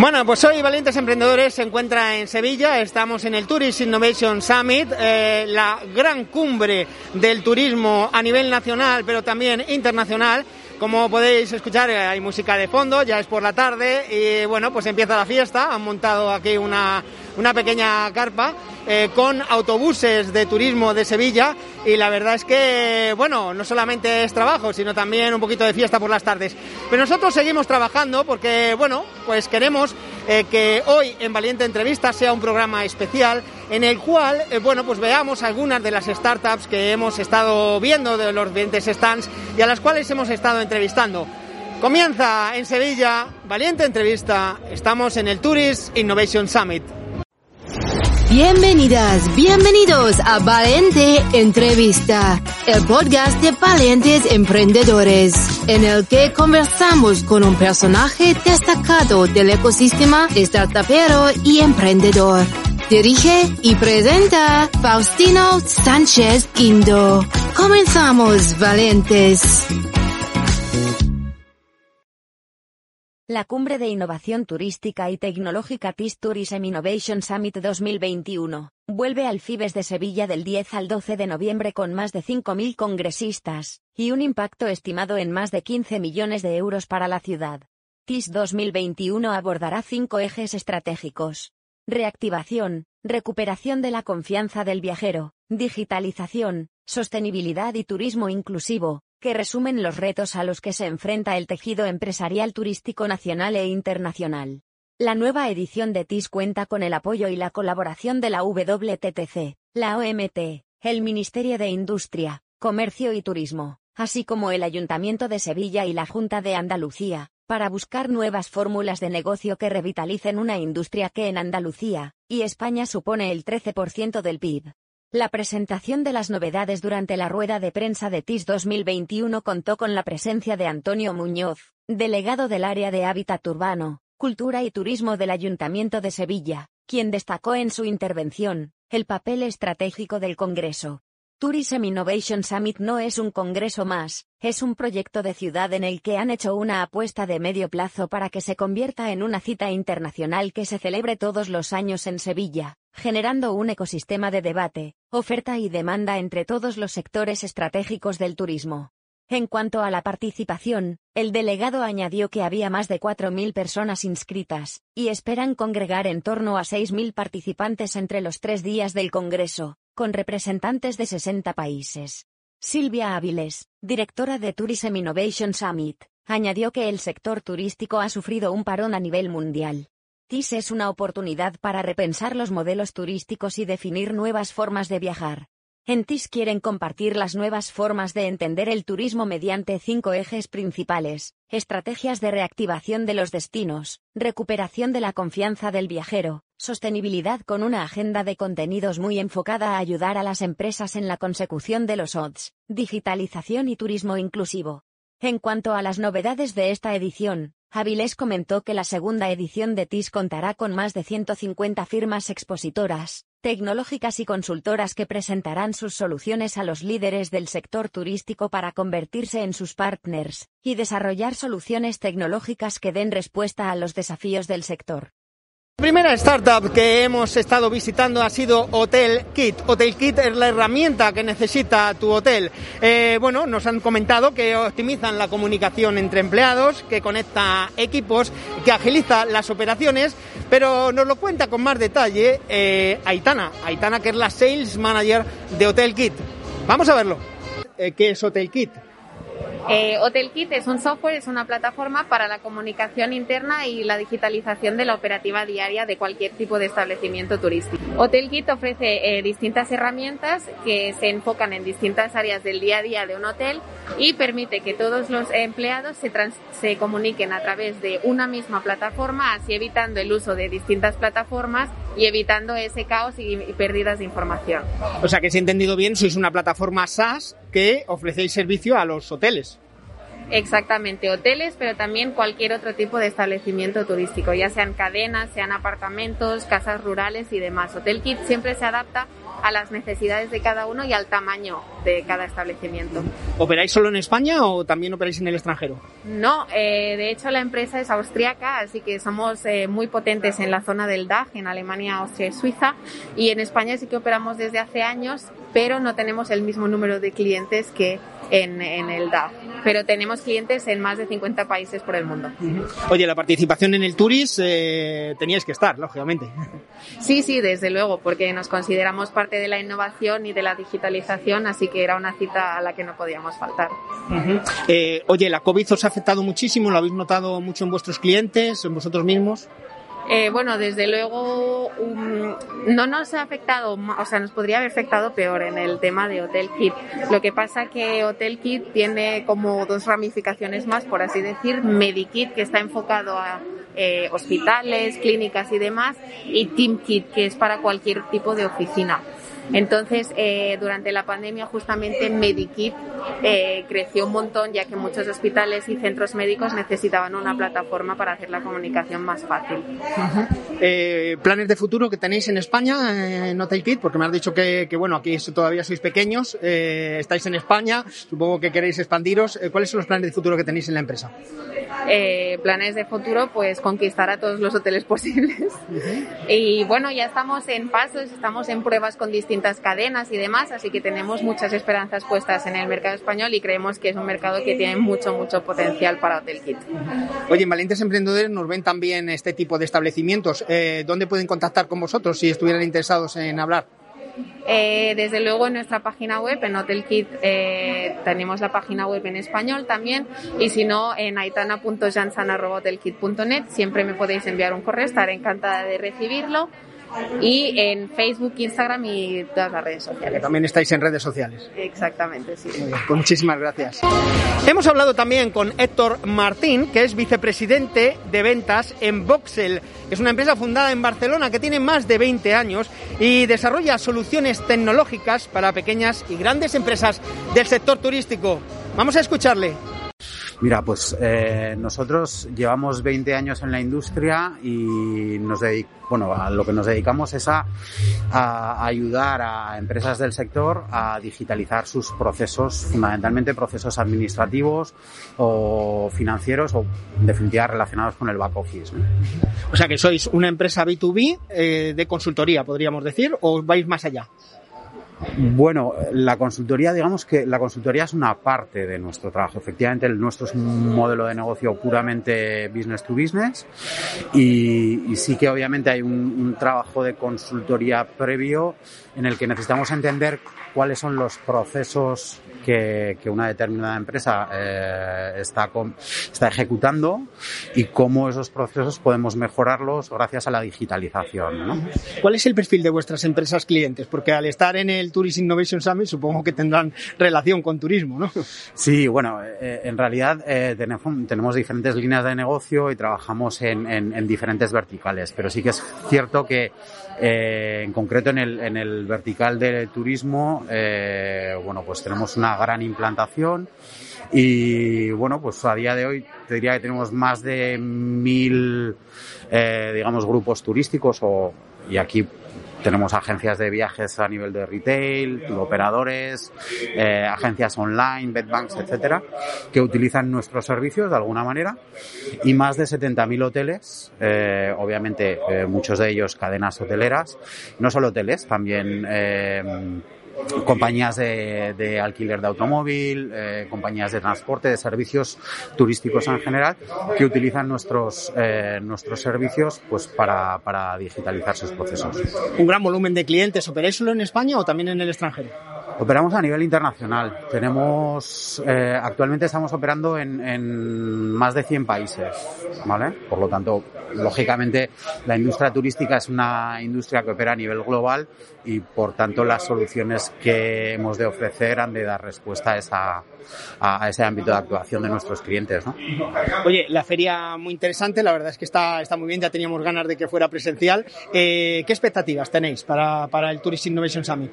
Bueno, pues hoy Valientes Emprendedores se encuentra en Sevilla, estamos en el Tourist Innovation Summit, eh, la gran cumbre del turismo a nivel nacional, pero también internacional. Como podéis escuchar, eh, hay música de fondo, ya es por la tarde y bueno, pues empieza la fiesta. Han montado aquí una, una pequeña carpa eh, con autobuses de turismo de Sevilla y la verdad es que, bueno, no solamente es trabajo, sino también un poquito de fiesta por las tardes. Pero nosotros seguimos trabajando porque, bueno, pues queremos eh, que hoy en Valiente Entrevista sea un programa especial en el cual, eh, bueno, pues veamos algunas de las startups que hemos estado viendo de los diferentes stands y a las cuales hemos estado entrevistando. Comienza en Sevilla, Valiente Entrevista, estamos en el Tourist Innovation Summit. Bienvenidas, bienvenidos a Valiente Entrevista, el podcast de valientes emprendedores, en el que conversamos con un personaje destacado del ecosistema startupero y emprendedor. Dirige y presenta Faustino Sánchez Quindo. Comenzamos, valientes. La Cumbre de Innovación Turística y Tecnológica TIS Tourism Innovation Summit 2021 vuelve al FIBES de Sevilla del 10 al 12 de noviembre con más de 5.000 congresistas y un impacto estimado en más de 15 millones de euros para la ciudad. TIS 2021 abordará cinco ejes estratégicos. Reactivación, recuperación de la confianza del viajero, digitalización, sostenibilidad y turismo inclusivo, que resumen los retos a los que se enfrenta el tejido empresarial turístico nacional e internacional. La nueva edición de TIS cuenta con el apoyo y la colaboración de la WTTC, la OMT, el Ministerio de Industria, Comercio y Turismo, así como el Ayuntamiento de Sevilla y la Junta de Andalucía, para buscar nuevas fórmulas de negocio que revitalicen una industria que en Andalucía y España supone el 13% del PIB. La presentación de las novedades durante la rueda de prensa de TIS 2021 contó con la presencia de Antonio Muñoz, delegado del área de hábitat urbano, cultura y turismo del Ayuntamiento de Sevilla, quien destacó en su intervención el papel estratégico del Congreso. Tourism Innovation Summit no es un congreso más, es un proyecto de ciudad en el que han hecho una apuesta de medio plazo para que se convierta en una cita internacional que se celebre todos los años en Sevilla, generando un ecosistema de debate, oferta y demanda entre todos los sectores estratégicos del turismo. En cuanto a la participación, el delegado añadió que había más de 4.000 personas inscritas, y esperan congregar en torno a 6.000 participantes entre los tres días del Congreso, con representantes de 60 países. Silvia Áviles, directora de Tourism Innovation Summit, añadió que el sector turístico ha sufrido un parón a nivel mundial, TIS es una oportunidad para repensar los modelos turísticos y definir nuevas formas de viajar. En TIS quieren compartir las nuevas formas de entender el turismo mediante cinco ejes principales, estrategias de reactivación de los destinos, recuperación de la confianza del viajero, sostenibilidad con una agenda de contenidos muy enfocada a ayudar a las empresas en la consecución de los odds, digitalización y turismo inclusivo. En cuanto a las novedades de esta edición, Avilés comentó que la segunda edición de TIS contará con más de 150 firmas expositoras, tecnológicas y consultoras que presentarán sus soluciones a los líderes del sector turístico para convertirse en sus partners y desarrollar soluciones tecnológicas que den respuesta a los desafíos del sector. La primera startup que hemos estado visitando ha sido Hotel Kit. Hotel Kit es la herramienta que necesita tu hotel. Eh, bueno, nos han comentado que optimizan la comunicación entre empleados, que conecta equipos, que agiliza las operaciones, pero nos lo cuenta con más detalle eh, Aitana. Aitana, que es la Sales Manager de Hotel Kit. Vamos a verlo. Eh, ¿Qué es Hotel Kit? Eh, HotelKit es un software, es una plataforma para la comunicación interna y la digitalización de la operativa diaria de cualquier tipo de establecimiento turístico. HotelKit ofrece eh, distintas herramientas que se enfocan en distintas áreas del día a día de un hotel y permite que todos los empleados se comuniquen a través de una misma plataforma, así evitando el uso de distintas plataformas y evitando ese caos y, y pérdidas de información. O sea que si he entendido bien, sois una plataforma SaaS que ofrecéis servicio a los hoteles. Exactamente, hoteles, pero también cualquier otro tipo de establecimiento turístico, ya sean cadenas, sean apartamentos, casas rurales y demás. Hotel Kit siempre se adapta a las necesidades de cada uno y al tamaño de cada establecimiento. ¿Operáis solo en España o también operáis en el extranjero? No, eh, de hecho la empresa es austriaca, así que somos eh, muy potentes en la zona del DAG, en Alemania, Austria y Suiza, y en España sí que operamos desde hace años, pero no tenemos el mismo número de clientes que en, en el DAG. Pero tenemos clientes en más de 50 países por el mundo. Oye, la participación en el Turis eh, teníais que estar, lógicamente. Sí, sí, desde luego, porque nos consideramos parte de la innovación y de la digitalización, así que era una cita a la que no podíamos faltar. Uh -huh. eh, oye, ¿la COVID os ha afectado muchísimo? ¿Lo habéis notado mucho en vuestros clientes, en vosotros mismos? Eh, bueno, desde luego um, no nos ha afectado, o sea, nos podría haber afectado peor en el tema de Hotel Kit. Lo que pasa que Hotel Kit tiene como dos ramificaciones más, por así decir, Medikit, que está enfocado a eh, hospitales, clínicas y demás, y Team Kit, que es para cualquier tipo de oficina. Entonces, eh, durante la pandemia, justamente Medikit eh, creció un montón, ya que muchos hospitales y centros médicos necesitaban una plataforma para hacer la comunicación más fácil. Eh, ¿Planes de futuro que tenéis en España eh, en? Porque me has dicho que, que bueno, aquí todavía sois pequeños, eh, estáis en España, supongo que queréis expandiros. Eh, ¿Cuáles son los planes de futuro que tenéis en la empresa? Eh, planes de futuro, pues conquistar a todos los hoteles posibles. Y bueno, ya estamos en pasos, estamos en pruebas con distintas cadenas y demás, así que tenemos muchas esperanzas puestas en el mercado español y creemos que es un mercado que tiene mucho, mucho potencial para HotelKit. Oye, en Valientes Emprendedores nos ven también este tipo de establecimientos. Eh, ¿Dónde pueden contactar con vosotros si estuvieran interesados en hablar? Eh, desde luego en nuestra página web, en HotelKit, eh, tenemos la página web en español también. Y si no en aitana.jansan.hotelkit.net siempre me podéis enviar un correo, estaré encantada de recibirlo y en Facebook, Instagram y todas las redes sociales. También estáis en redes sociales. Exactamente, sí. Muy bien, pues muchísimas gracias. Hemos hablado también con Héctor Martín, que es vicepresidente de ventas en Voxel. Es una empresa fundada en Barcelona que tiene más de 20 años y desarrolla soluciones tecnológicas para pequeñas y grandes empresas del sector turístico. Vamos a escucharle. Mira, pues eh, nosotros llevamos 20 años en la industria y nos bueno, a lo que nos dedicamos es a, a, ayudar a empresas del sector a digitalizar sus procesos, fundamentalmente procesos administrativos o financieros o en definitiva relacionados con el back office. O sea que sois una empresa B2B eh, de consultoría, podríamos decir, o vais más allá. Bueno, la consultoría, digamos que la consultoría es una parte de nuestro trabajo. Efectivamente, el nuestro es un modelo de negocio puramente business to business y, sí que obviamente hay un, trabajo de consultoría previo en el que necesitamos entender cuáles son los procesos que, que una determinada empresa eh, está, con, está ejecutando y cómo esos procesos podemos mejorarlos gracias a la digitalización. ¿no? ¿Cuál es el perfil de vuestras empresas clientes? Porque al estar en el Tourist Innovation Summit supongo que tendrán relación con turismo, ¿no? Sí, bueno, eh, en realidad eh, tenemos, tenemos, diferentes líneas de negocio y trabajamos en, en, en diferentes verticales, pero sí que es cierto que eh, en concreto en el, en el vertical de turismo, eh, bueno, pues tenemos una gran implantación y bueno, pues a día de hoy te diría que tenemos más de mil, eh, digamos, grupos turísticos o, y aquí tenemos agencias de viajes a nivel de retail, operadores, eh, agencias online, bedbanks, etcétera, que utilizan nuestros servicios de alguna manera. Y más de 70.000 hoteles, eh, obviamente eh, muchos de ellos cadenas hoteleras, no solo hoteles, también compañías de, de, alquiler de automóvil, eh, compañías de transporte, de servicios turísticos en general, que utilizan nuestros, eh, nuestros servicios pues para, para digitalizar sus procesos. ¿Un gran volumen de clientes operáis solo en España o también en el extranjero? Operamos a nivel internacional. Tenemos, eh, actualmente estamos operando en, en, más de 100 países, ¿vale? Por lo tanto, lógicamente, la industria turística es una industria que opera a nivel global y, por tanto, las soluciones que hemos de ofrecer han de dar respuesta a, esa, a ese ámbito de actuación de nuestros clientes, ¿no? Oye, la feria muy interesante, la verdad es que está, está muy bien, ya teníamos ganas de que fuera presencial. Eh, ¿Qué expectativas tenéis para, para el Tourist Innovation Summit?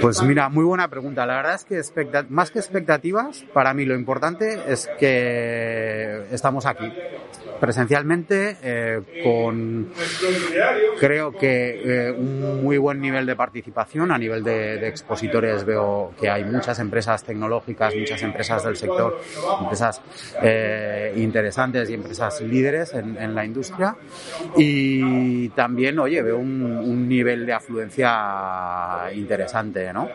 Pues mira, muy buena pregunta. La verdad es que más que expectativas, para mí lo importante es que estamos aquí presencialmente eh, con creo que eh, un muy buen nivel de participación. A nivel de, de, expositores veo que hay muchas empresas tecnológicas muchas empresas del sector empresas eh, interesantes y empresas líderes en, en, la industria. Y también oye veo un, un, nivel de afluencia interesante no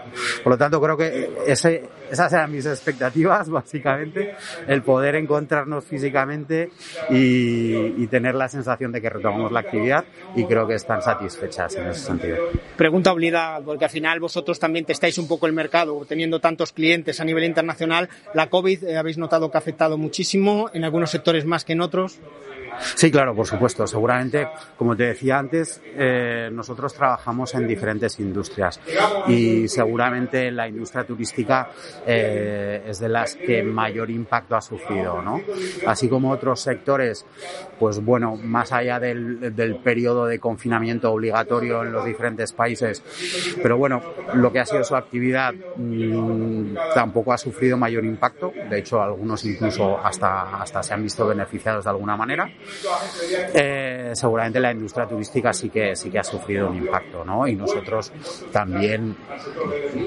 por lo tanto creo que ese, esas eran mis expectativas básicamente el poder encontrarnos físicamente y y, tener la sensación de que retomamos la actividad y creo que están satisfechas en ese sentido. Pregunta obligada, porque al final vosotros también testáis un poco el mercado, teniendo tantos clientes a nivel internacional. ¿La COVID eh, habéis notado que ha afectado muchísimo en algunos sectores más que en otros? Sí, claro, por supuesto. Seguramente, como te decía antes, eh, nosotros trabajamos en diferentes industrias y seguramente la industria turística eh, es de las que mayor impacto ha sufrido, ¿no? Así como otros sectores, pues bueno, más allá del, del periodo de confinamiento obligatorio en los diferentes países, pero bueno, lo que ha sido su actividad mmm, tampoco ha sufrido mayor impacto. De hecho, algunos incluso hasta, hasta se han visto beneficiados de alguna manera eh, seguramente la industria turística sí que sí que ha sufrido un impacto, ¿no? Y nosotros también,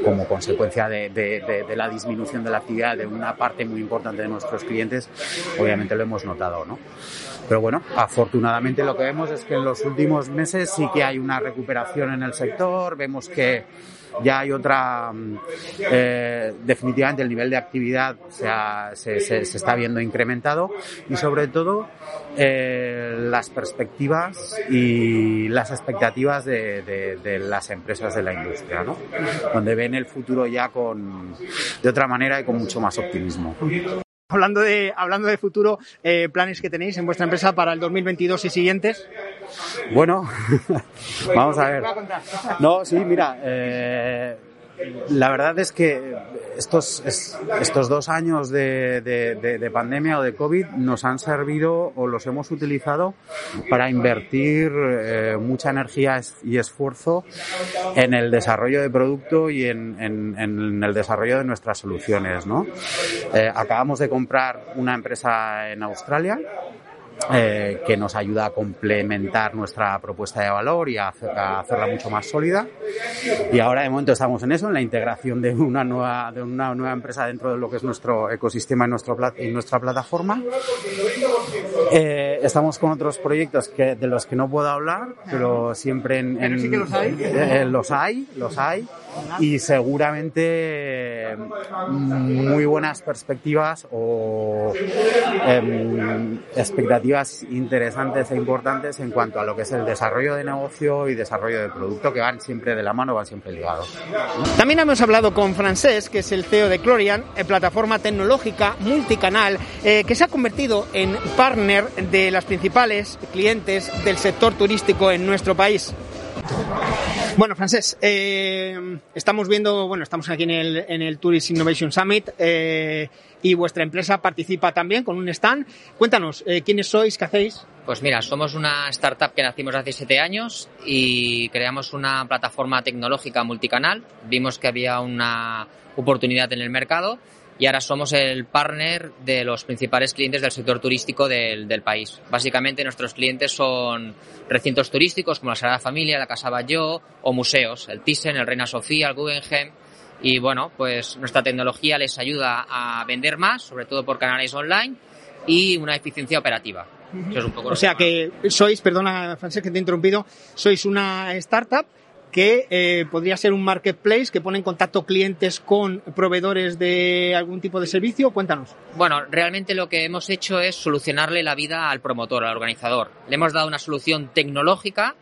como consecuencia de, de, de, la disminución de la actividad de una parte muy importante de nuestros clientes, obviamente lo hemos notado, ¿no? Pero bueno, afortunadamente lo que vemos es que en los últimos meses sí que hay una recuperación en el sector, vemos que ya hay otra, eh, definitivamente el nivel de actividad se, ha, se, se, se, está viendo incrementado y sobre todo eh, las perspectivas y las expectativas de, de, de, las empresas de la industria, ¿no? donde ven el futuro ya con, de otra manera y con mucho más optimismo. Hablando de, hablando de futuro, eh, planes que tenéis en vuestra empresa para el 2022 y siguientes. Bueno, vamos a ver. No, sí, mira, eh, la verdad es que estos, estos dos años de, de, de, de, pandemia o de COVID nos han servido o los hemos utilizado para invertir eh, mucha energía y esfuerzo en el desarrollo de producto y en, en, en el desarrollo de nuestras soluciones. ¿no? Eh, acabamos de comprar una empresa en Australia eh, que nos ayuda a complementar nuestra propuesta de valor y a, hacer, a, hacerla mucho más sólida. Y ahora de momento estamos en eso, en la integración de una nueva, de una nueva empresa dentro de lo que es nuestro ecosistema y, nuestro, y nuestra plataforma. Eh, estamos con otros proyectos que, de los que no puedo hablar, pero siempre en, en sí que los hay. Eh, los hay, los hay y seguramente muy buenas perspectivas o eh, interesantes e importantes en cuanto a lo que es el desarrollo de negocio y desarrollo de producto que van siempre de la mano, van siempre ligados. También hemos hablado con Francés, que es el CEO de Clorian, eh, plataforma tecnológica multicanal eh, que se ha convertido en partner de las principales clientes del sector turístico en nuestro país. Bueno, Francés, eh, estamos viendo, bueno, estamos aquí en el, en Tourist Innovation Summit eh, y vuestra empresa participa también con un stand. Cuéntanos, eh, ¿quiénes sois? ¿Qué hacéis? Pues mira, somos una startup que nacimos hace siete años y creamos una plataforma tecnológica multicanal. Vimos que había una oportunidad en el mercado y ahora somos el partner de los principales clientes del sector turístico del, del, país. Básicamente nuestros clientes son recintos turísticos como la Sagrada Familia, la Casa Batlló o museos, el Thyssen, el Reina Sofía, el Guggenheim. Y bueno, pues nuestra tecnología les ayuda a vender más, sobre todo por canales online y una eficiencia operativa. Es un poco o sea que sois, perdona Francés que te he interrumpido, sois una startup que eh, podría ser un marketplace que pone en contacto clientes con proveedores de algún tipo de servicio. Cuéntanos. Bueno, realmente lo que hemos hecho es solucionarle la vida al promotor, al organizador. Le hemos dado una solución tecnológica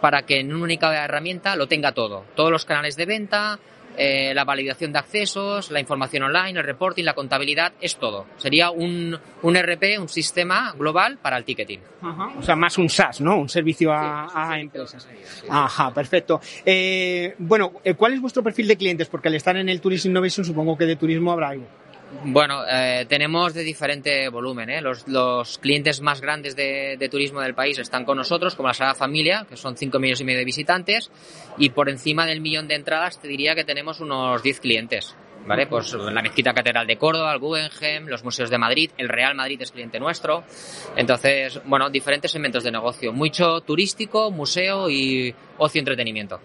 para que en una única herramienta lo tenga todo. Todos los canales de venta, eh, la validación de accesos, la información online, el reporting, la contabilidad, es todo. Sería un, un RP, un sistema global para el ticketing. O sea, más un SaaS, ¿no? Un servicio a, a empresas. Ajá, perfecto. Eh, bueno, eh, ¿cuál es vuestro perfil de clientes? Porque al estar en el Tourism Innovation supongo que de turismo habrá algo. Bueno, eh, tenemos de diferente volumen. ¿eh? Los, clientes más grandes de, turismo del país están con nosotros, como la Sagrada Familia, que son 5 millones y medio de visitantes, y por encima del millón de entradas te diría que tenemos unos 10 clientes. ¿Vale? Pues la Mezquita Catedral de Córdoba, el Guggenheim, los museos de Madrid, el Real Madrid es cliente nuestro. Entonces, bueno, diferentes segmentos de negocio. Mucho turístico, museo y ocio entretenimiento.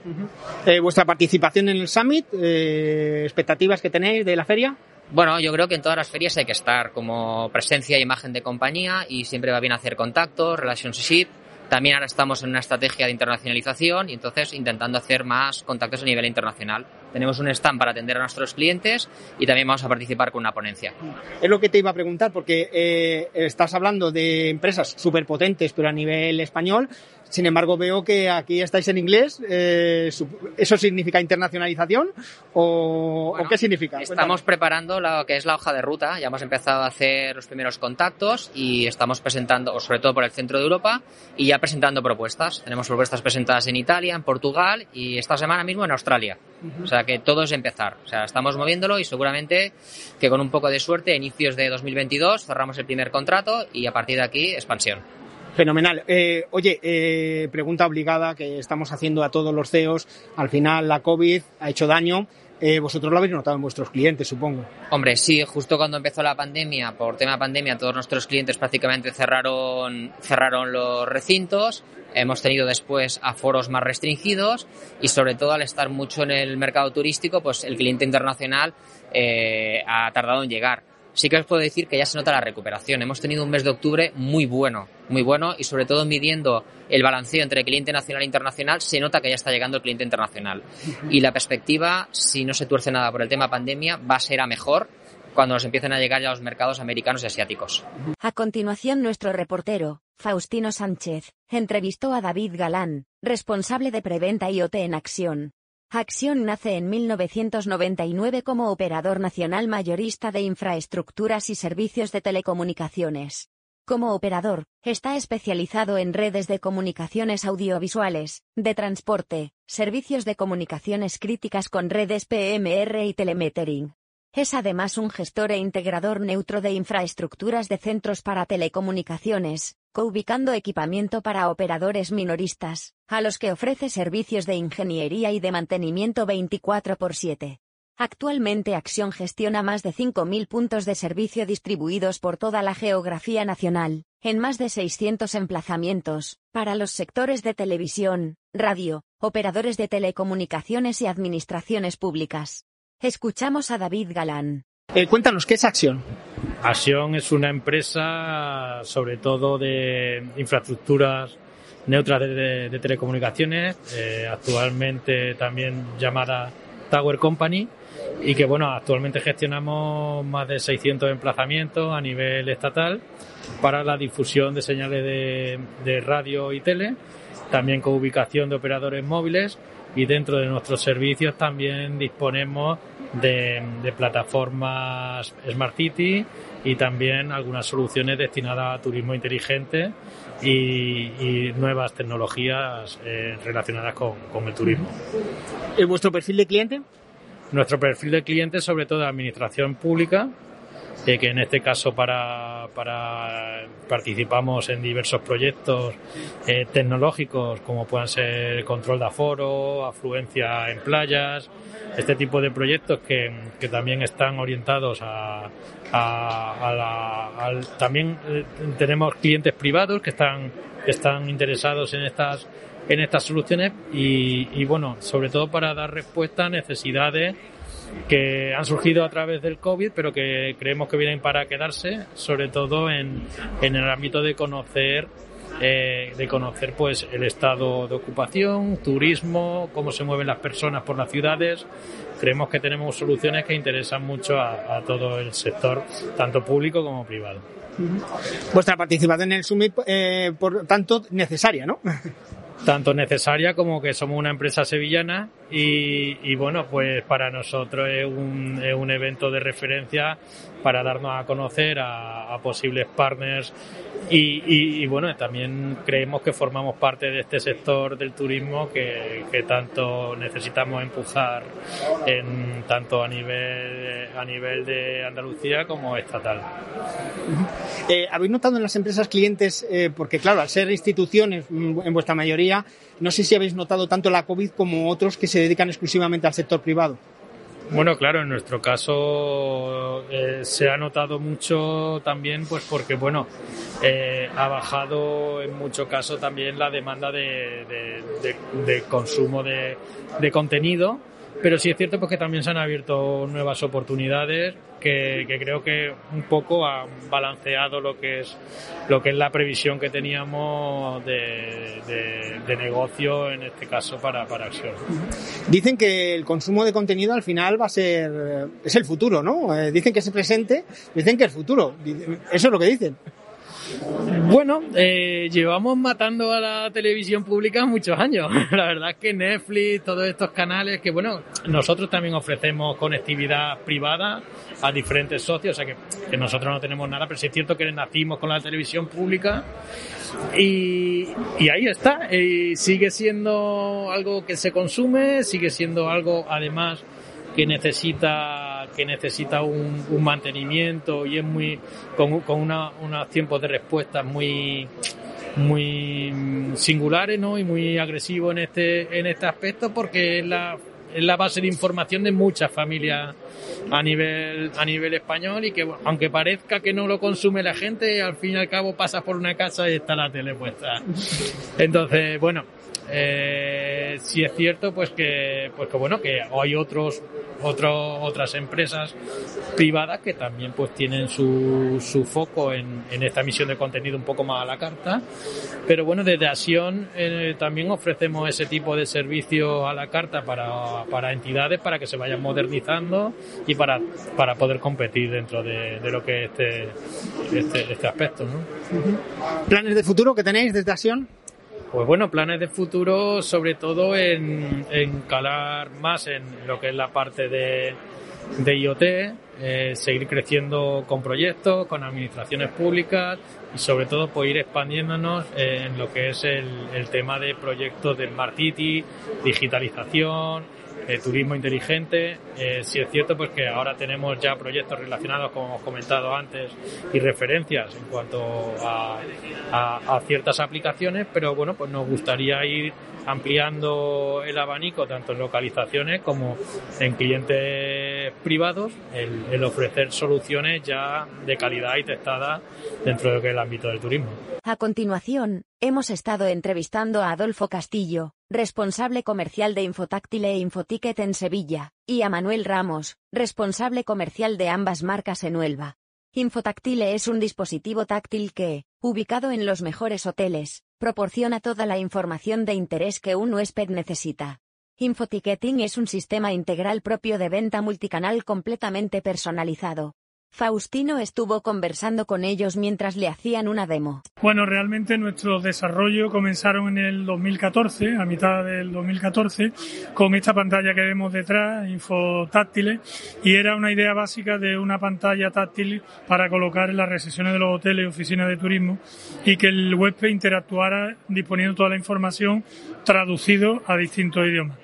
Eh, ¿Vuestra participación en el Summit? Eh, ¿Expectativas que tenéis de la feria? Bueno, yo creo que en todas las ferias hay que estar como presencia e imagen de compañía y siempre va bien hacer contactos, relationship. También ahora estamos en una estrategia de internacionalización y entonces intentando hacer más contactos a nivel internacional. Tenemos un stand para atender a nuestros clientes y también vamos a participar con una ponencia. Es lo que te iba a preguntar porque eh, estás hablando de empresas súper potentes pero a nivel español. Sin embargo, veo que aquí estáis en inglés. Eh, ¿Eso significa internacionalización? ¿O, bueno, ¿o qué significa? Estamos preparando lo que es la hoja de ruta. Ya hemos empezado a hacer los primeros contactos y estamos presentando, sobre todo por el centro de Europa, y ya presentando propuestas. Tenemos propuestas presentadas en Italia, en Portugal y esta semana mismo en Australia. O sea que todo es empezar. O sea, estamos moviéndolo y seguramente que con un poco de suerte, inicios de 2022, cerramos el primer contrato y a partir de aquí, expansión. Fenomenal. Eh, oye, eh, pregunta obligada que estamos haciendo a todos los CEOs. Al final la COVID ha hecho daño. Eh, vosotros lo habéis notado en vuestros clientes, supongo. Hombre, sí, justo cuando empezó la pandemia, por tema de pandemia, todos nuestros clientes prácticamente cerraron, cerraron los recintos. Hemos tenido después aforos más restringidos y sobre todo al estar mucho en el mercado turístico, pues el cliente internacional eh, ha tardado en llegar sí que os puedo decir que ya se nota la recuperación. Hemos tenido un mes de octubre muy bueno, muy bueno y sobre todo midiendo el balanceo entre cliente nacional e internacional, se nota que ya está llegando el cliente internacional. Y la perspectiva, si no se tuerce nada por el tema pandemia, va a ser a mejor cuando nos empiecen a llegar ya los mercados americanos y asiáticos. A continuación, nuestro reportero, Faustino Sánchez, entrevistó a David Galán, responsable de Preventa IoT en Acción. Acción nace en 1999 como operador nacional mayorista de infraestructuras y servicios de telecomunicaciones. Como operador, está especializado en redes de comunicaciones audiovisuales, de transporte, servicios de comunicaciones críticas con redes PMR y telemetering. Es además un gestor e integrador neutro de infraestructuras de centros para telecomunicaciones, coubicando equipamiento para operadores minoristas, a los que ofrece servicios de ingeniería y de mantenimiento 24 x 7. Actualmente Acción gestiona más de 5.000 puntos de servicio distribuidos por toda la geografía nacional, en más de 600 emplazamientos, para los sectores de televisión, radio, operadores de telecomunicaciones y administraciones públicas. Escuchamos a David Galán. Eh, cuéntanos, ¿qué es Acción? Acción es una empresa sobre todo de infraestructuras neutras de, de, de telecomunicaciones, eh, actualmente también llamada Tower Company, y que bueno, actualmente gestionamos más de 600 emplazamientos a nivel estatal para la difusión de señales de, radio y tele, también con ubicación de operadores móviles y dentro de nuestros servicios también disponemos de, plataformas Smart City y también algunas soluciones destinadas a turismo inteligente y, nuevas tecnologías eh, relacionadas con, con, el turismo. ¿Y vuestro perfil de cliente? Nuestro perfil de cliente sobre todo administración pública, eh, que en este caso para, para participamos en diversos proyectos eh, tecnológicos como puedan ser control de aforo, afluencia en playas, este tipo de proyectos que, que también están orientados a, a, a la, al, también eh, tenemos clientes privados que están, que están interesados en estas en estas soluciones y, y bueno, sobre todo para dar respuesta a necesidades que han surgido a través del COVID, pero que creemos que vienen para quedarse, sobre todo en, en el ámbito de conocer eh, de conocer pues el estado de ocupación, turismo, cómo se mueven las personas por las ciudades. Creemos que tenemos soluciones que interesan mucho a, todo el sector, tanto público como privado. Vuestra participación en el Summit, eh, por tanto, necesaria, ¿no? tanto necesaria como que somos una empresa sevillana y, bueno, pues para nosotros es un, es un, evento de referencia para darnos a conocer a, posibles partners y, bueno, también creemos que formamos parte de este sector del turismo que, tanto necesitamos empujar en, tanto a nivel, a nivel de Andalucía como estatal. Eh, ¿Habéis notado en las empresas clientes, eh, porque claro, al ser instituciones mm, en vuestra mayoría, no sé si habéis notado tanto la COVID como otros que se dedican exclusivamente al sector privado? Bueno, claro, en nuestro caso eh, se ha notado mucho también, pues porque, bueno, eh, ha bajado en mucho caso también la demanda de, de consumo de, contenido pero sí es cierto porque también se han abierto nuevas oportunidades que, creo que un poco han balanceado lo que es lo que es la previsión que teníamos de, negocio en este caso para, para Acción. Dicen que el consumo de contenido al final va a ser es el futuro, ¿no? Eh, dicen que es el presente, dicen que es el futuro. Eso es lo que dicen. Bueno, eh, llevamos matando a la televisión pública muchos años. La verdad es que Netflix, todos estos canales, que bueno, nosotros también ofrecemos conectividad privada a diferentes socios, o sea que, nosotros no tenemos nada, pero sí es cierto que nacimos con la televisión pública y, ahí está. Sigue siendo algo que se consume, sigue siendo algo además que necesita que necesita un, mantenimiento y es muy con, con unos tiempos de respuesta muy muy singulares ¿no? y muy agresivos en este en este aspecto porque es la es la base de información de muchas familias a nivel a nivel español y que aunque parezca que no lo consume la gente al fin y al cabo pasas por una casa y está la tele puesta entonces bueno eh, si es cierto pues que pues que bueno que hay otros otras empresas privadas que también pues tienen su, su foco en, en, esta emisión de contenido un poco más a la carta pero bueno desde Asión eh, también ofrecemos ese tipo de servicio a la carta para, para entidades para que se vayan modernizando y para, para poder competir dentro de, de lo que es este, este, este aspecto ¿no? ¿planes de futuro que tenéis desde Asión? Pues bueno, planes de futuro sobre todo en, calar más en lo que es la parte de, de IoT, eh, seguir creciendo con proyectos, con administraciones públicas y sobre todo pues ir expandiéndonos en lo que es el, el tema de proyectos de Smart City, digitalización, turismo inteligente. Eh, si es cierto pues que ahora tenemos ya proyectos relacionados, como hemos comentado antes, y referencias en cuanto a, a, ciertas aplicaciones, pero bueno, pues nos gustaría ir ampliando el abanico tanto en localizaciones como en clientes privados, el, ofrecer soluciones ya de calidad y testadas dentro de ámbito del turismo. A continuación, hemos estado entrevistando a Adolfo Castillo, responsable comercial de Infotáctil e Infoticket en Sevilla, y a Manuel Ramos, responsable comercial de ambas marcas en Huelva. Infotáctile es un dispositivo táctil que, ubicado en los mejores hoteles, proporciona toda la información de interés que un huésped necesita. Infoticketing es un sistema integral propio de venta multicanal completamente personalizado, Faustino estuvo conversando con ellos mientras le hacían una demo. Bueno, realmente nuestro desarrollo comenzaron en el 2014, a mitad del 2014, con esta pantalla que vemos detrás, infotáctiles, y era una idea básica de una pantalla táctil para colocar en las recesiones de los hoteles y oficinas de turismo y que el huésped interactuara disponiendo toda la información traducido a distintos idiomas.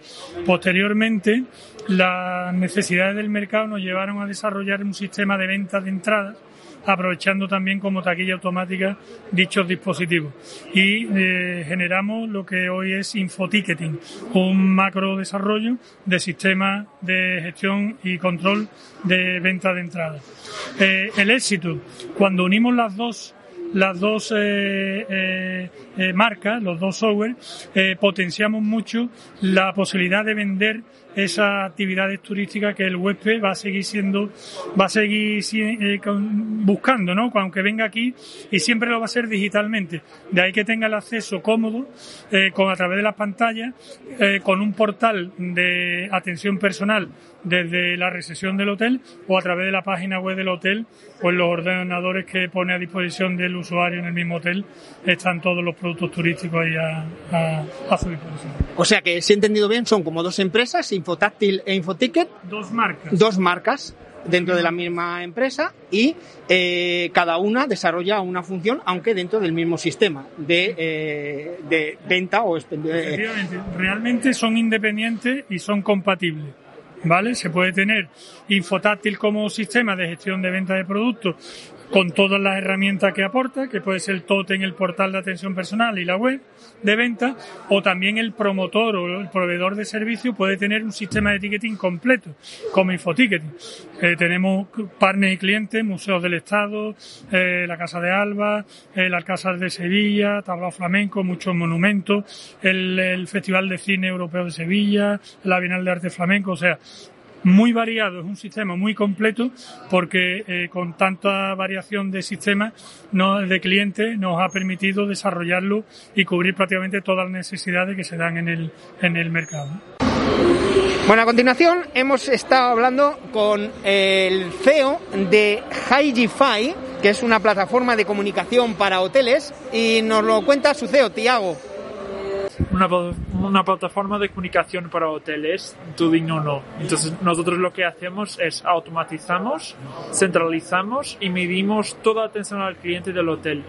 Posteriormente, las necesidades del mercado nos llevaron a desarrollar un sistema de venta de entradas aprovechando también como taquilla automática dichos dispositivos. Y eh, generamos lo que hoy es Infoticketing, un macro desarrollo de sistemas de gestión y control de venta de entradas. Eh, el éxito, cuando unimos las dos las dos eh, marcas, los dos software, potenciamos mucho la posibilidad de vender esas actividades turísticas que el huésped va a seguir siendo, va a seguir eh, buscando, ¿no? Aunque venga aquí y siempre lo va a hacer digitalmente. De ahí que tenga el acceso cómodo eh, con a través de las pantallas, eh, con un portal de atención personal desde la recepción del hotel o a través de la página web del hotel o en los ordenadores que pone a disposición del usuario en el mismo hotel están todos los productos turísticos ahí a, su disposición. O sea que, si he entendido bien, son como dos empresas, Infotáctil e Infoticket. Dos marcas. Dos marcas dentro de la misma empresa y eh, cada una desarrolla una función, aunque dentro del mismo sistema de, eh, de venta o... Efectivamente, realmente son independientes y son compatibles. ¿Vale? Se puede tener Infotáctil como sistema de gestión de venta de productos con todas las herramientas que aporta, que puede ser el Totem, el portal de atención personal y la web de venta, o también el promotor o el proveedor de servicio puede tener un sistema de ticketing completo, como Infoticketing. Eh, tenemos partners y clientes, museos del Estado, eh, la Casa de Alba, el Alcázar de Sevilla, Tablao Flamenco, muchos monumentos, el, el Festival de Cine Europeo de Sevilla, la Bienal de Arte Flamenco, o sea, muy variado, es un sistema muy completo porque eh, con tanta variación de sistemas no, de clientes nos ha permitido desarrollarlo y cubrir prácticamente todas las necesidades que se dan en el, en el mercado. Bueno, a continuación hemos estado hablando con el CEO de HiGify, que es una plataforma de comunicación para hoteles, y nos lo cuenta su CEO, Tiago una, una plataforma de comunicación para hoteles, no. Entonces nosotros lo que hacemos es automatizamos, centralizamos y medimos toda la atención al cliente del hotel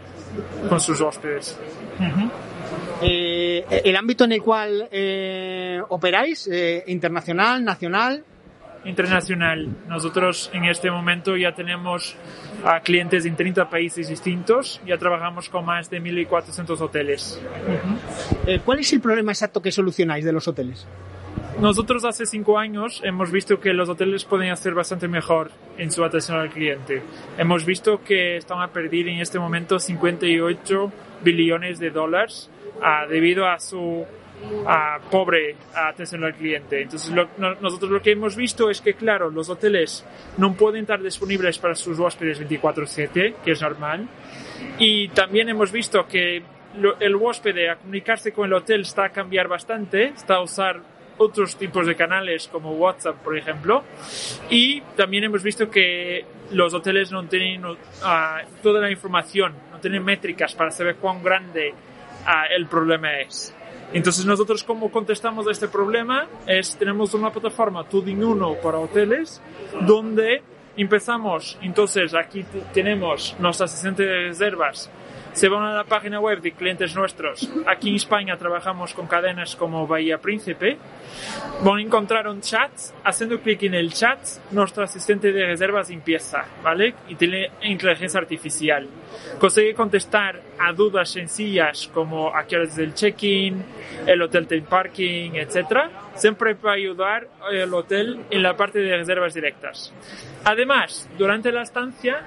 con sus hóspedes. Eh, el ámbito en el cual eh, operáis, eh, internacional, nacional, internacional. Nosotros en este momento ya tenemos a clientes en 30 países distintos, ya trabajamos con más de 1.400 hoteles. Eh, ¿Cuál es el problema exacto que solucionáis de los hoteles? Nosotros hace cinco años hemos visto que los hoteles pueden hacer bastante mejor en su atención al cliente. Hemos visto que están a perder en este momento 58 billones de dólares ah, debido a su a pobre atención al cliente. Entonces, nosotros lo que hemos visto es que, claro, los hoteles no pueden estar disponibles para sus huéspedes 24/7, que es normal. Y también hemos visto que el huésped a comunicarse con el hotel está a cambiar bastante, está a usar otros tipos de canales como WhatsApp, por ejemplo. Y también hemos visto que los hoteles no tienen ah, toda la información, no tienen métricas para saber cuán grande ah, el problema es. Entonces nosotros cómo contestamos a este problema es tenemos una plataforma Tuding 1 para hoteles donde empezamos, entonces aquí tenemos nuestra asistente de reservas se van a la página web de clientes nuestros. Aquí en España trabajamos con cadenas como Bahía Príncipe. Van a encontrar un chat. Haciendo clic en el chat, nuestro asistente de reservas empieza, ¿vale? Y tiene inteligencia artificial. Consigue contestar a dudas sencillas como a qué hora es el check-in, el hotel tiene parking, etc. Siempre va a ayudar el hotel en la parte de reservas directas. Además, durante la estancia,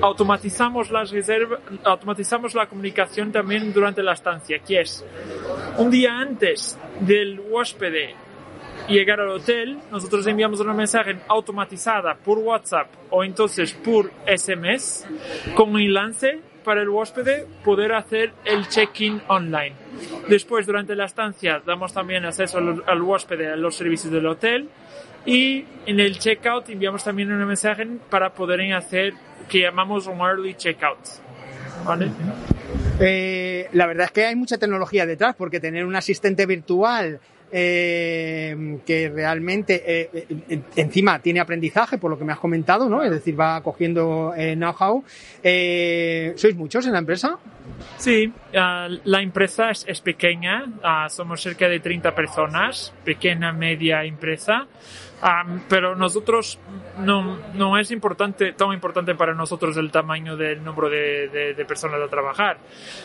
automatizamos las reservas, automatizamos la comunicación también durante la estancia, que es un día antes del huésped llegar al hotel, nosotros enviamos una mensaje automatizada por WhatsApp o entonces por SMS con un enlace para el huésped poder hacer el check-in online. Después, durante la estancia, damos también acceso al, al huésped a los servicios del hotel y en el checkout enviamos también un mensaje para poder hacer que llamamos un early checkout. ¿Vale? Eh, la verdad es que hay mucha tecnología detrás, porque tener un asistente virtual eh, que realmente eh, encima tiene aprendizaje, por lo que me has comentado, ¿no? Es decir, va cogiendo know-how. ¿Sois muchos en la empresa? Sí, la empresa es, pequeña, ah, somos cerca de 30 personas, pequeña, media empresa pero nosotros no, no es importante, tan importante para nosotros el tamaño del número de, de, personas a trabajar.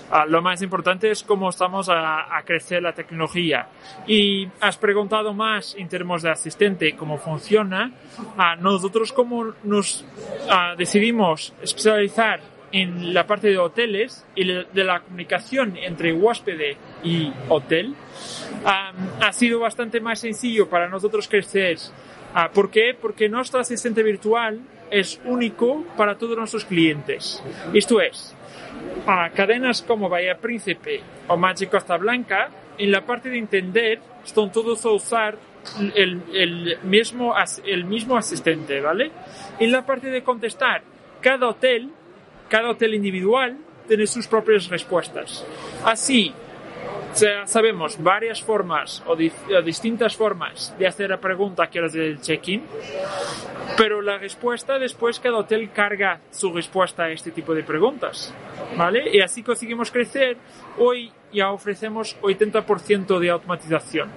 Ah, lo más importante es cómo estamos a, a, crecer la tecnología. Y has preguntado más en términos de asistente, cómo funciona. Uh, nosotros cómo nos ah, decidimos especializar en la parte de hoteles y de la comunicación entre huésped y hotel, ha sido bastante más sencillo para nosotros crecer. Ah, ¿Por qué? Porque nuestro asistente virtual es único para todos nuestros clientes. Esto es, a cadenas como Bahía Príncipe o Magic Costa Blanca, en la parte de entender, están todos a usar el, el, mismo, el mismo asistente, ¿vale? En la parte de contestar, cada hotel, cada hotel individual tiene sus propias respuestas. Así, sabemos varias formas o, distintas formas de hacer la pregunta que es del check-in, pero la respuesta después cada hotel carga su respuesta a este tipo de preguntas, ¿vale? Y así conseguimos crecer. Hoy ya ofrecemos 80% de automatización.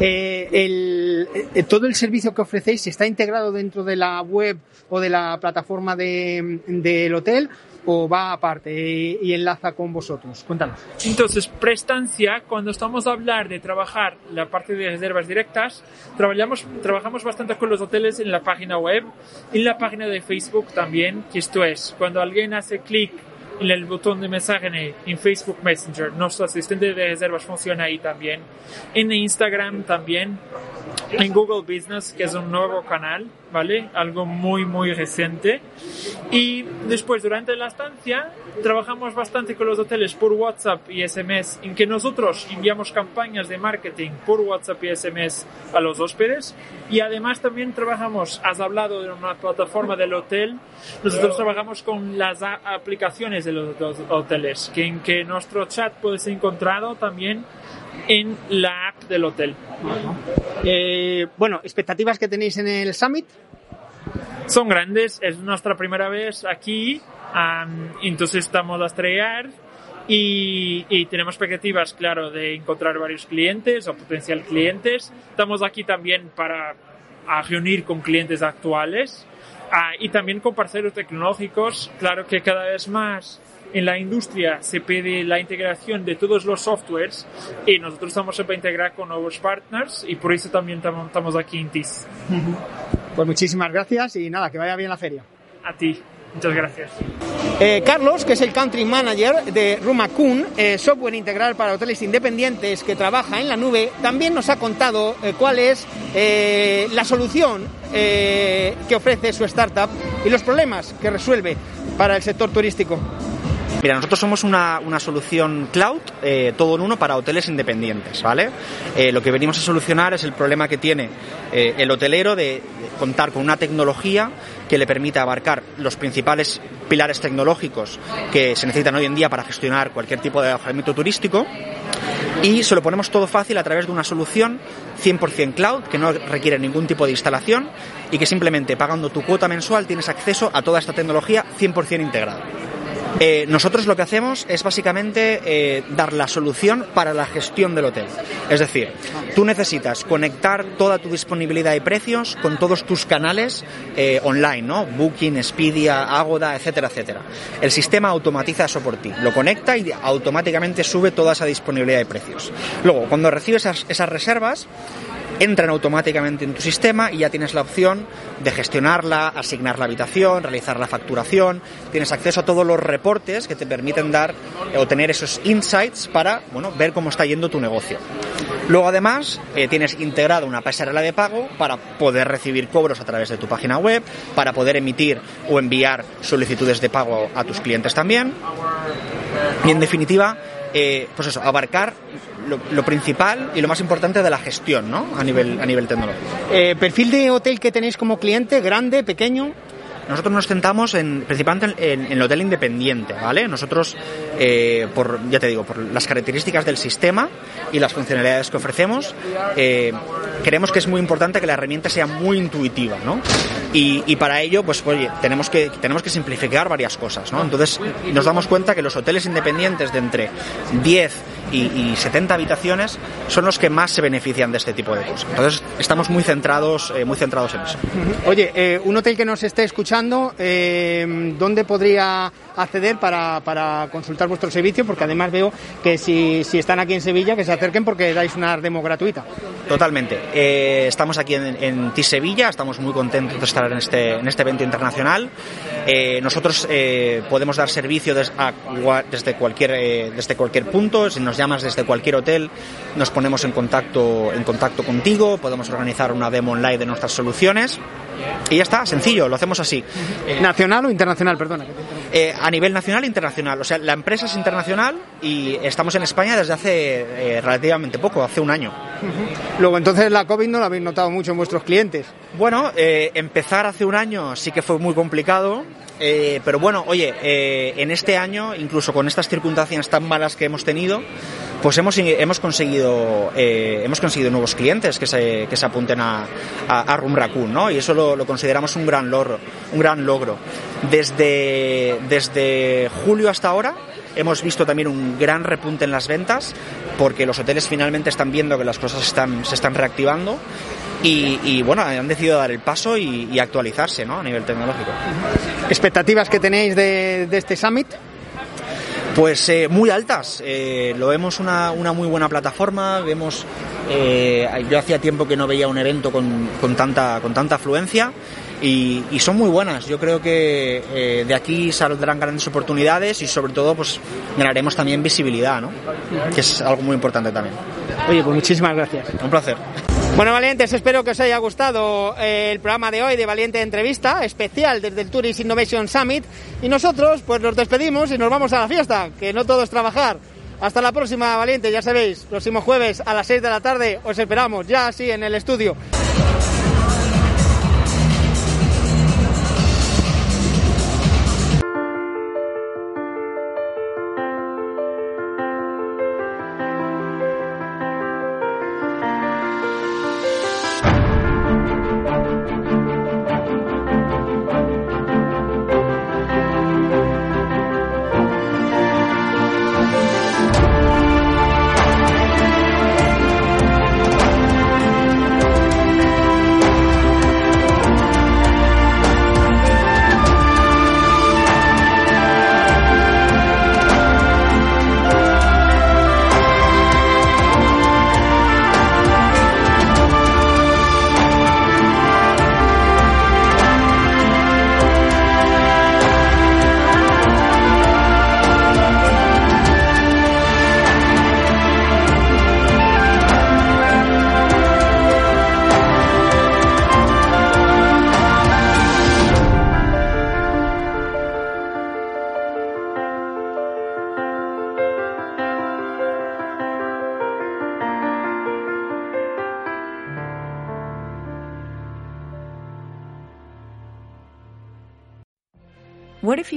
Eh, el, eh, todo el servicio que ofrecéis está integrado dentro de la web o de la plataforma del de, hotel o va aparte y, enlaza con vosotros? Cuéntanos. Entonces, prestancia, cuando estamos a hablar de trabajar la parte de reservas directas, trabajamos, trabajamos bastante con los hoteles en la página web, en la página de Facebook también, que esto es, cuando alguien hace clic en el botón de mensaje en Facebook Messenger. Nuestro asistente de reservas funciona ahí también. En Instagram también en Google Business, que es un nuevo canal, ¿vale? Algo muy, muy reciente. Y después, durante la estancia, trabajamos bastante con los hoteles por WhatsApp y SMS, en que nosotros enviamos campañas de marketing por WhatsApp y SMS a los hóspedes. Y además también trabajamos, has hablado de una plataforma del hotel, nosotros trabajamos con las aplicaciones de los, hoteles, que en que nuestro chat puede ser encontrado también en la app del hotel. Eh, bueno, expectativas que tenéis en el Summit. Son grandes, es nuestra primera vez aquí, entonces estamos a estrellar y, y, tenemos expectativas, claro, de encontrar varios clientes o potencial clientes. Estamos aquí también para reunir con clientes actuales ah, y también con parceros tecnológicos. Claro que cada vez más en la industria se pide la integración de todos los softwares y nosotros estamos para integrar con nuevos partners y por eso también estamos aquí en TIS. Pues muchísimas gracias y nada, que vaya bien la feria. A ti. Muchas gracias. Eh, Carlos, que es el Country Manager de Rumakun, eh, software integral para hoteles independientes que trabaja en la nube, también nos ha contado eh, cuál es la solución que ofrece su startup y los problemas que resuelve para el sector turístico. Mira, nosotros somos una, solución cloud, eh, todo en uno para hoteles independientes, ¿vale? Eh, lo que venimos a solucionar es el problema que tiene eh, el hotelero de contar con una tecnología que le permita abarcar los principales pilares tecnológicos que se necesitan hoy en día para gestionar cualquier tipo de alojamiento turístico y se lo ponemos todo fácil a través de una solución 100% cloud que no requiere ningún tipo de instalación y que simplemente pagando tu cuota mensual tienes acceso a toda esta tecnología 100% integrada. Eh, nosotros lo que hacemos es básicamente eh, dar la solución para la gestión del hotel. Es decir, tú necesitas conectar toda tu disponibilidad y precios con todos tus canales eh, online, ¿no? Booking, Expedia, Agoda, etcétera, etcétera. El sistema automatiza eso por ti, lo conecta y automáticamente sube toda esa disponibilidad de precios. Luego, cuando recibes esas reservas, entran automáticamente en tu sistema y ya tienes la opción de gestionarla, asignar la habitación, realizar la facturación, tienes acceso a todos los reportes que te permiten dar o tener esos insights para bueno, ver cómo está yendo tu negocio. Luego además eh, tienes integrado una pasarela de pago para poder recibir cobros a través de tu página web, para poder emitir o enviar solicitudes de pago a tus clientes también. Y en definitiva, eh, pues eso, abarcar lo, principal y lo más importante de la gestión, ¿no? A nivel, a nivel tecnológico. Eh, ¿Perfil de hotel que tenéis como cliente? ¿Grande, pequeño? Nosotros nos centramos en, principalmente en, el hotel independiente, ¿vale? Nosotros, eh, por, ya te digo, por las características del sistema y las funcionalidades que ofrecemos, eh, creemos que es muy importante que la herramienta sea muy intuitiva, ¿no? Y, para ello, pues tenemos que, tenemos que simplificar varias cosas, ¿no? Entonces nos damos cuenta que los hoteles independientes de entre 10 y, 70 habitaciones son los que más se benefician de este tipo de cosas. Entonces estamos muy centrados, eh, muy centrados en eso. Oye, un hotel que nos esté escuchando, ¿dónde podría acceder para, para consultar vuestro servicio, porque además veo que si, si están aquí en Sevilla, que se acerquen porque dais una demo gratuita. Totalmente. Eh, estamos aquí en, en TI Sevilla, estamos muy contentos de estar en este, en este evento internacional. Eh, nosotros eh, podemos dar servicio des- a- desde, cualquier, eh, desde cualquier punto, si nos llamas desde cualquier hotel, nos ponemos en contacto, en contacto contigo, podemos organizar una demo online de nuestras soluciones y ya está, sencillo, lo hacemos así. ¿Nacional o internacional? Perdona. Eh, a nivel nacional e internacional. O sea, la empresa es internacional y estamos en España desde hace eh, relativamente poco, hace un año. Luego, entonces la COVID no la habéis notado mucho en vuestros clientes. Bueno, eh, empezar hace un año sí que fue muy complicado, pero bueno, oye, en este año, incluso con estas circunstancias tan malas que hemos tenido, pues hemos, hemos conseguido eh, hemos conseguido nuevos clientes que se, que se apunten a, a, a ¿no? Y eso lo, lo consideramos un gran logro, un gran logro. Desde, desde julio hasta ahora hemos visto también un gran repunte en las ventas porque los hoteles finalmente están viendo que las cosas están, se están reactivando y, y, bueno, han decidido dar el paso y, y actualizarse ¿no? a nivel tecnológico. ¿Expectativas que tenéis de, de este summit? Pues eh, muy altas. Eh, lo vemos una, una, muy buena plataforma. Vemos, eh, yo hacía tiempo que no veía un evento con, con tanta, con tanta afluencia. Y, y, son muy buenas. Yo creo que eh, de aquí saldrán grandes oportunidades y sobre todo pues ganaremos también visibilidad, ¿no? Que es algo muy importante también. Oye, pues muchísimas gracias. Un placer. Bueno, valientes, espero que os haya gustado eh, el programa de hoy de Valiente Entrevista, especial desde el Tourist Innovation Summit. Y nosotros, pues nos despedimos y nos vamos a la fiesta, que no todo es trabajar. Hasta la próxima, Valiente, ya sabéis, próximo jueves a las 6 de la tarde os esperamos, ya así en el estudio.